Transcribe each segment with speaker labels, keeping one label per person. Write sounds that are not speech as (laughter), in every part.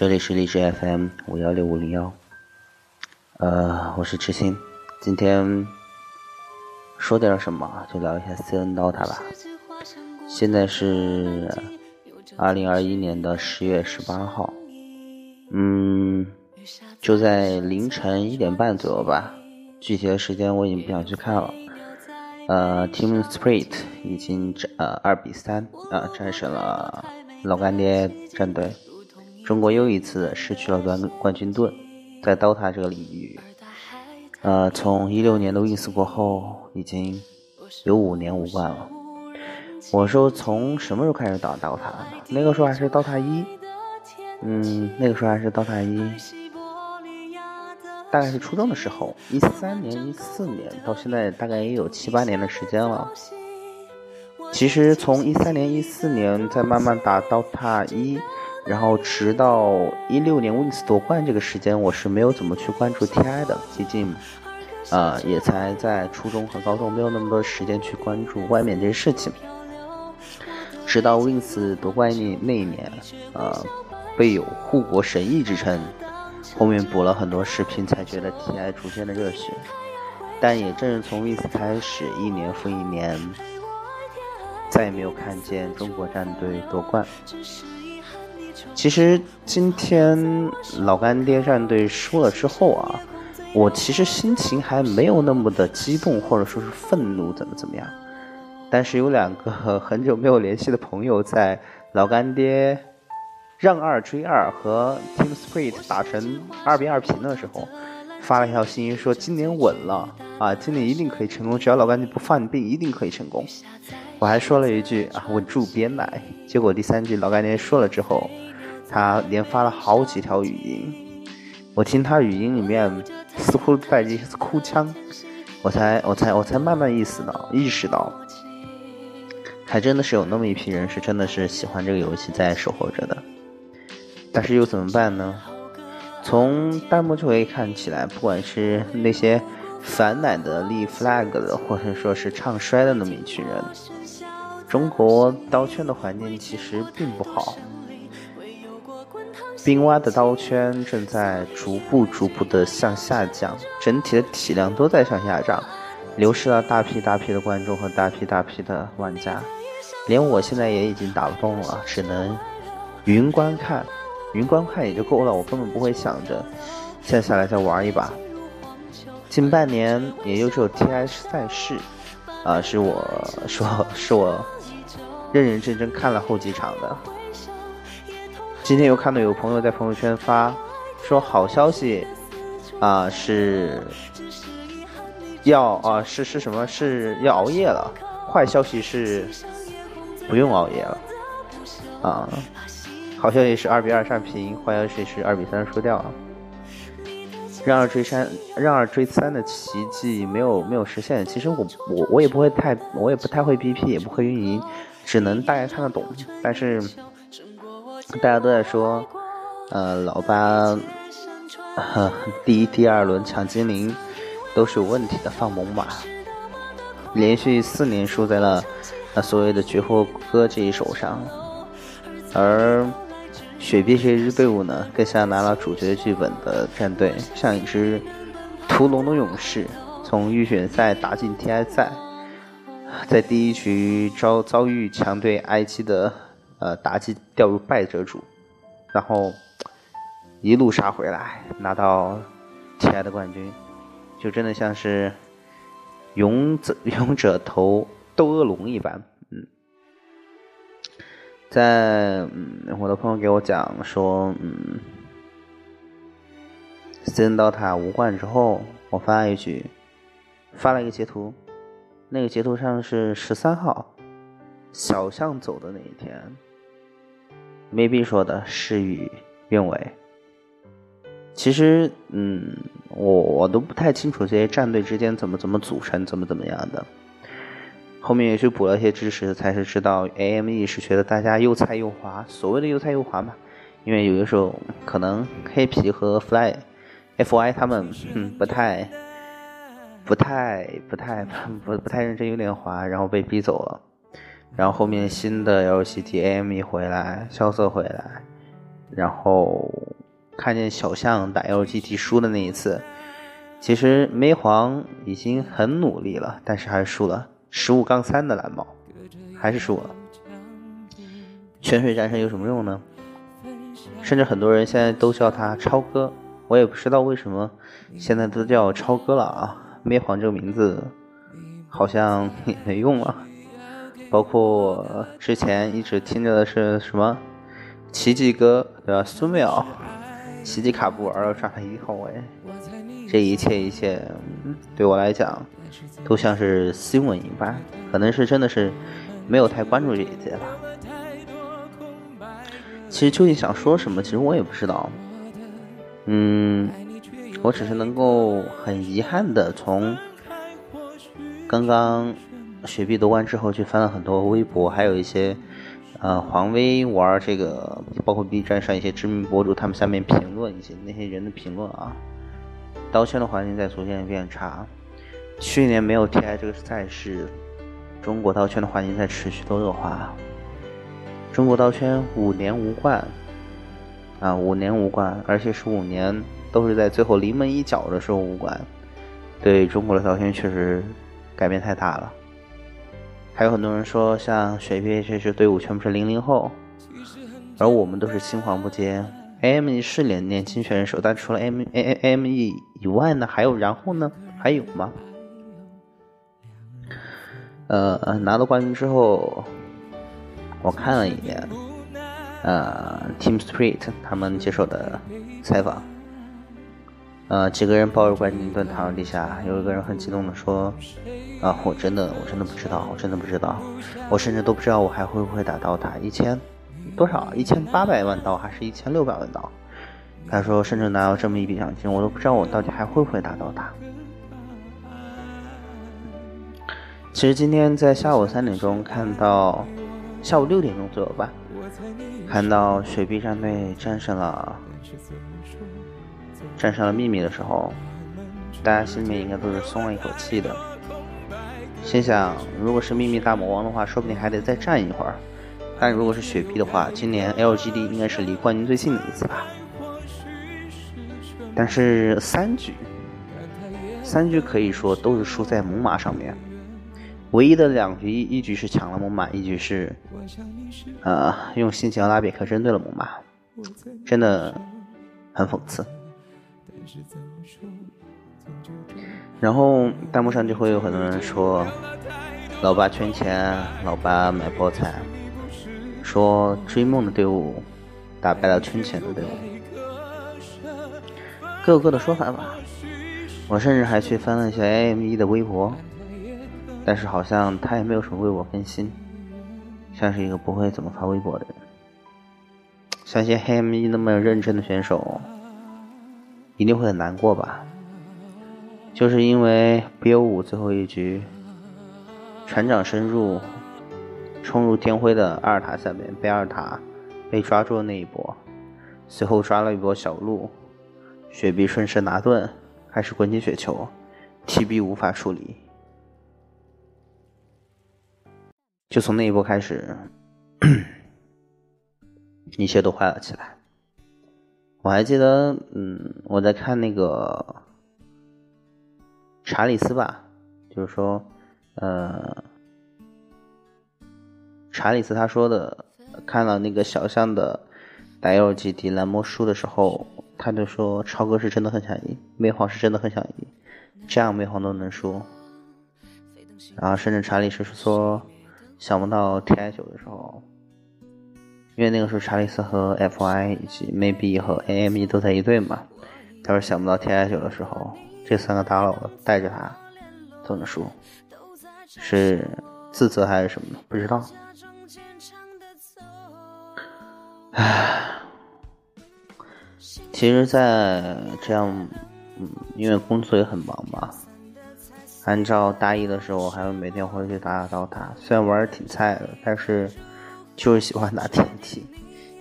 Speaker 1: 这里是荔枝 FM 五幺六五零幺，呃，我是痴心，今天说点什么就聊一下 CN DOTA 吧。现在是二零二一年的十月十八号，嗯，就在凌晨一点半左右吧，具体的时间我已经不想去看了。呃，Team Spirit 已经战呃二比三啊战胜了老干爹战队。中国又一次失去了冠冠军盾，在 DOTA 这个领域，呃，从一六年的 Wins 过后，已经有五年无冠了。我说从什么时候开始打 DOTA 的？那个时候还是 DOTA 一，嗯，那个时候还是 DOTA 一，大概是初中的时候，一三年、一四年到现在大概也有七八年的时间了。其实从一三年、一四年再慢慢打 DOTA 一。然后直到一六年 Wins 夺冠这个时间，我是没有怎么去关注 TI 的，毕竟，呃，也才在初中和高中，没有那么多时间去关注外面这些事情。直到 Wins 夺冠那那一年，呃，被有护国神医之称，后面补了很多视频，才觉得 TI 逐渐的热血。但也正是从 Wins 开始，一年复一年，再也没有看见中国战队夺冠。其实今天老干爹战队输了之后啊，我其实心情还没有那么的激动，或者说是愤怒，怎么怎么样。但是有两个 (laughs) 很久没有联系的朋友，在老干爹让二追二和 Team Spirit 打成二比二平的时候，发了一条信息说今年稳了啊，今年一定可以成功，只要老干爹不犯病，一定可以成功。我还说了一句啊，稳住别买。结果第三句老干爹说了之后。他连发了好几条语音，我听他语音里面似乎带着一些哭腔，我才我才我才慢慢意识到意识到，还真的是有那么一批人是真的是喜欢这个游戏在守候着的，但是又怎么办呢？从弹幕就可以看起来，不管是那些反奶的立 flag 的，或者说是唱衰的那么一群人，中国刀圈的环境其实并不好。冰蛙的刀圈正在逐步逐步的向下降，整体的体量都在向下涨，流失了大批大批的观众和大批大批的玩家，连我现在也已经打不动了，只能云观看，云观看也就够了，我根本不会想着线下来再玩一把。近半年也就只有 TI 赛事，啊，是我说是我认认真真看了后几场的。今天又看到有朋友在朋友圈发，说好消息，啊是要啊是是什么是要熬夜了，坏消息是不用熬夜了，啊，好消息是二比二战平，坏消息是二比三输掉了。让二追三，让二追三的奇迹没有没有实现。其实我我我也不会太，我也不太会 BP，也不会运营，只能大概看得懂，但是。大家都在说，呃，老八 (laughs) 第一、第二轮抢精灵都是有问题的，放猛犸，连续四年输在了那所谓的绝活哥这一手上，而雪碧这支队伍呢，更像拿了主角剧本的战队，像一支屠龙的勇士，从预选赛打进 TI 赛，在第一局遭遭遇强队 i 七的。呃，妲己掉入败者组，然后一路杀回来，拿到 TI 的冠军，就真的像是勇者 (laughs) 勇者头斗恶龙一般。嗯，在嗯，我的朋友给我讲说，嗯，CN 刀塔无冠之后，我发了一句，发了一个截图，那个截图上是十三号小象走的那一天。Maybe 说的事与愿违。其实，嗯，我我都不太清楚这些战队之间怎么怎么组成，怎么怎么样的。后面也去补了一些知识，才是知道 AME 是觉得大家又菜又滑。所谓的又菜又滑嘛，因为有的时候可能黑皮和 Fly、FY 他们嗯不太、不太、不太不不太认真，有点滑，然后被逼走了。然后后面新的 LCT AM 一回来，萧瑟回来，然后看见小象打 LGT 输的那一次，其实梅皇已经很努力了，但是还是输了十五杠三的蓝猫，还是输了。泉水战神有什么用呢？甚至很多人现在都叫他超哥，我也不知道为什么现在都叫超哥了啊！梅皇这个名字好像 (laughs) 也没用了。包括之前一直听着的是什么奇迹哥对吧？苏妙、奇迹卡布尔抓了一号位，这一切一切对我来讲都像是新闻一般，可能是真的是没有太关注这一届吧。其实究竟想说什么，其实我也不知道。嗯，我只是能够很遗憾的从刚刚雪碧夺冠之后去翻了很多微博，还有一些呃黄威玩这个，包括 B 站上一些知名博主他们下面评论一些那些人的评论啊，刀圈的环境在逐渐变差。去年没有 TI 这个赛事，中国刀圈的环境在持续的恶化。中国刀圈五年无冠，啊，五年无冠，而且是五年都是在最后临门一脚的时候无冠，对中国的刀圈确实改变太大了。还有很多人说，像雪碧这支队伍全部是零零后，而我们都是青黄不接。AME 是年年轻选手，但除了 M A M E 以外呢，还有然后呢？还有吗？呃，拿到冠军之后。我看了一眼，呃，Team Spirit 他们接受的采访，呃，几个人抱着冠军盾躺在地下，有一个人很激动的说：“啊，我真的，我真的不知道，我真的不知道，我甚至都不知道我还会不会打到他一千多少，一千八百万刀还是一千六百万刀？”他说：“甚至拿到这么一笔奖金，我都不知道我到底还会不会打到他。”其实今天在下午三点钟看到。下午六点钟左右吧，看到雪碧战队战胜了战胜了秘密的时候，大家心里面应该都是松了一口气的，心想如果是秘密大魔王的话，说不定还得再战一会儿；但如果是雪碧的话，今年 LGD 应该是离冠军最近的一次吧。但是三局，三局可以说都是输在猛犸上面。唯一的两局，一局是抢了猛犸，一局是，呃，用新型拉比克针对了猛犸，真的很讽刺。然后弹幕上就会有很多人说：“老八圈钱，老八买菠菜。”说追梦的队伍打败了圈钱的队伍，各有各的说法吧。我甚至还去翻了一下 AME 的微博。但是好像他也没有什么微博更新，像是一个不会怎么发微博的人。相信黑 M 一那么认真的选手，一定会很难过吧？就是因为 BO 五最后一局，船长深入，冲入天辉的阿尔塔下面，被阿尔塔被抓住的那一波，随后抓了一波小鹿，雪碧顺势拿盾，开始滚进雪球，TB 无法处理。就从那一波开始，(clears throat) 一切都坏了起来。我还记得，嗯，我在看那个查理斯吧，就是说，呃，查理斯他说的，看了那个小象的打 L G D 蓝魔输的时候，他就说超哥是真的很想赢，美皇是真的很想赢，这样美皇都能输。然后甚至查理斯说。想不到 TI 九的时候，因为那个时候查理斯和 FY 以及 Maybe 和 AME 都在一队嘛。他说想不到 TI 九的时候，这三个大佬带着他都能输，是自责还是什么的？不知道。唉，其实，在这样，嗯，因为工作也很忙嘛。按照大一的时候，还会每天回去打打刀塔。虽然玩的挺菜的，但是就是喜欢打 TNT。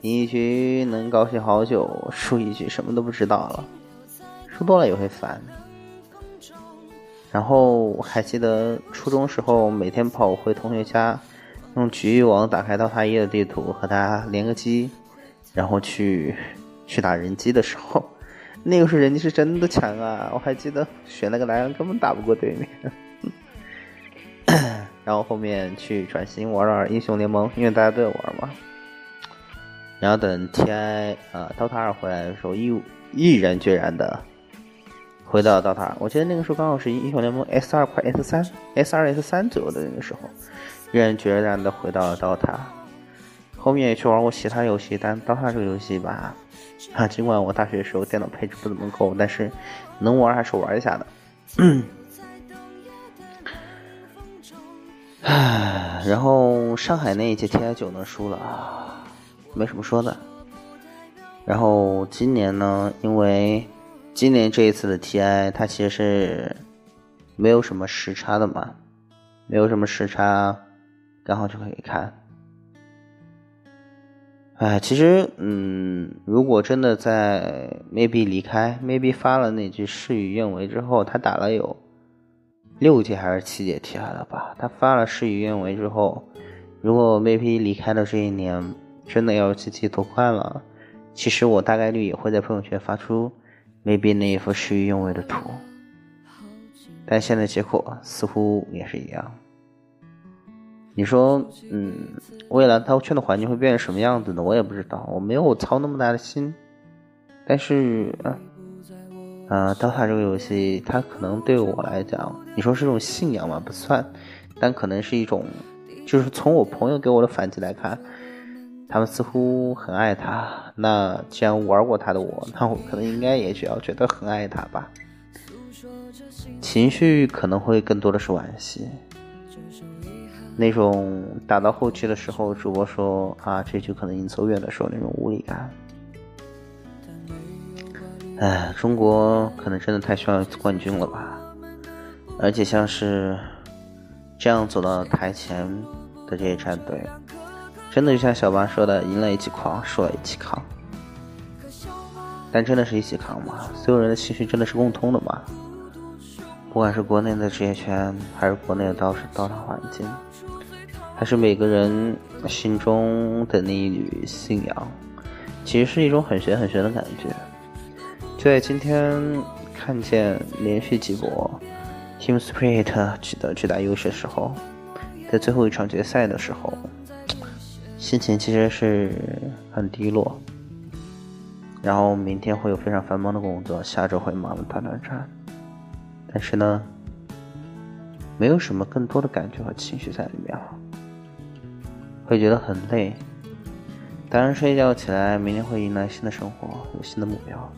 Speaker 1: 赢一局能高兴好久，输一局什么都不知道了。输多了也会烦。然后我还记得初中时候，每天跑回同学家，用局域网打开刀塔一的地图，和他连个机，然后去去打人机的时候，那个时候人机是真的强啊！我还记得选那个莱昂根本打不过对面。然后后面去转型玩玩英雄联盟，因为大家都在玩嘛。然后等 TI 啊，DOTA 二回来的时候，毅毅然决然的回到 DOTA。我记得那个时候刚好是英雄联盟 S 二快 S 三，S 二 S 三左右的那个时候，毅然决然的回到了 DOTA。后面也去玩过其他游戏，但 DOTA 这个游戏吧，啊，尽管我大学时候电脑配置不怎么够，但是能玩还是玩一下的。嗯唉，然后上海那一届 TI 九呢输了。没什么说的。然后今年呢，因为今年这一次的 TI 它其实是没有什么时差的嘛，没有什么时差，刚好就可以看。哎，其实，嗯，如果真的在 Maybe 离开 Maybe 发了那句事与愿违之后，他打了有六届还是七届 TI 了吧？他发了事与愿违之后，如果 V P 离开的这一年。真的要积极夺冠了，其实我大概率也会在朋友圈发出 maybe 那一幅事与愿违的图，但现在结果似乎也是一样。你说，嗯，未来他圈的环境会变成什么样子呢？我也不知道，我没有操那么大的心。但是，啊，刀塔这个游戏，它可能对我来讲，你说是种信仰吗？不算，但可能是一种，就是从我朋友给我的反击来看。他们似乎很爱他，那既然玩过他的我，那我可能应该也只要觉得很爱他吧。情绪可能会更多的是惋惜，那种打到后期的时候，主播说啊这局可能已经走远的时候那种无力感。哎，中国可能真的太需要冠军了吧？而且像是这样走到台前的这些战队。真的就像小八说的，赢了一起狂，输了一起扛。但真的是一起扛吗？所有人的情绪真的是共通的吗？不管是国内的职业圈，还是国内的刀刀塔环境，还是每个人心中的那一缕信仰，其实是一种很玄很玄的感觉。就在今天看见连续几波 Team Spirit 取得巨大优势的时候，在最后一场决赛的时候。心情其实是很低落，然后明天会有非常繁忙的工作，下周会忙的团团转，但是呢，没有什么更多的感觉和情绪在里面了，会觉得很累。当然，睡觉起来，明天会迎来新的生活，有新的目标。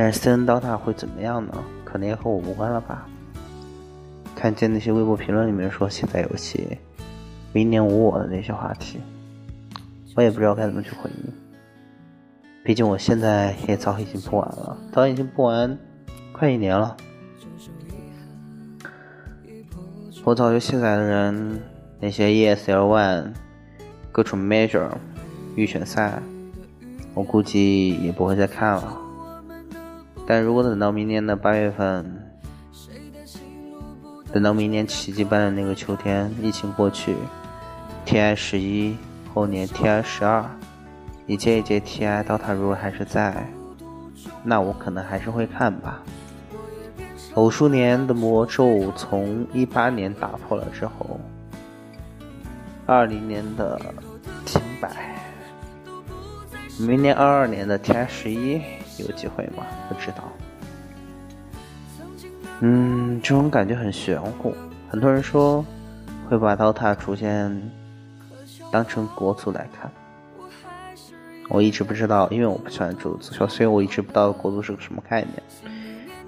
Speaker 1: 但是，私人刀塔会怎么样呢？可能也和我无关了吧。看见那些微博评论里面说现在游戏。明年无我的那些话题，我也不知道该怎么去回应。毕竟我现在也早已经不玩了，早已经不玩快一年了。我早就卸载的人，那些 ESL One、各种 Major、预选赛，我估计也不会再看了。但如果等到明年的八月份，等到明年奇迹般的那个秋天，疫情过去，TI 十一，后年 TI 十二，一届一届 TI 刀塔如果还是在，那我可能还是会看吧。偶数年的魔咒从一八年打破了之后，二零年的停摆，明年二二年的 TI 十一有机会吗？不知道。嗯，这种感觉很玄乎。很多人说会把刀塔逐渐当成国足来看，我一直不知道，因为我不喜欢足球，所以我一直不知道国足是个什么概念。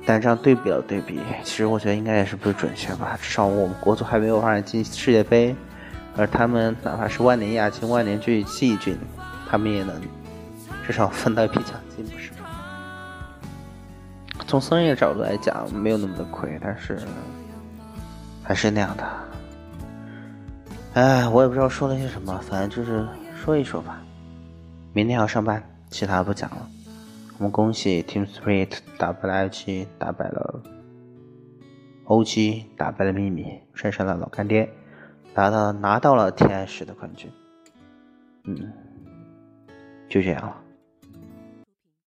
Speaker 1: 但这样对比了对比，其实我觉得应该也是不是准确吧？至少我们国足还没有办法进世界杯，而他们哪怕是万年亚军、万年季季军，他们也能至少分到一批奖金，不是吗？从商业角度来讲，没有那么的亏，但是还是那样的。哎，我也不知道说了些什么，反正就是说一说吧。明天要上班，其他不讲了。我们恭喜 Team Spirit 打败了 IG，打败了 OG，打败了秘密，战胜了老干爹，拿到拿到了 TI 十的冠军。嗯，就这样了。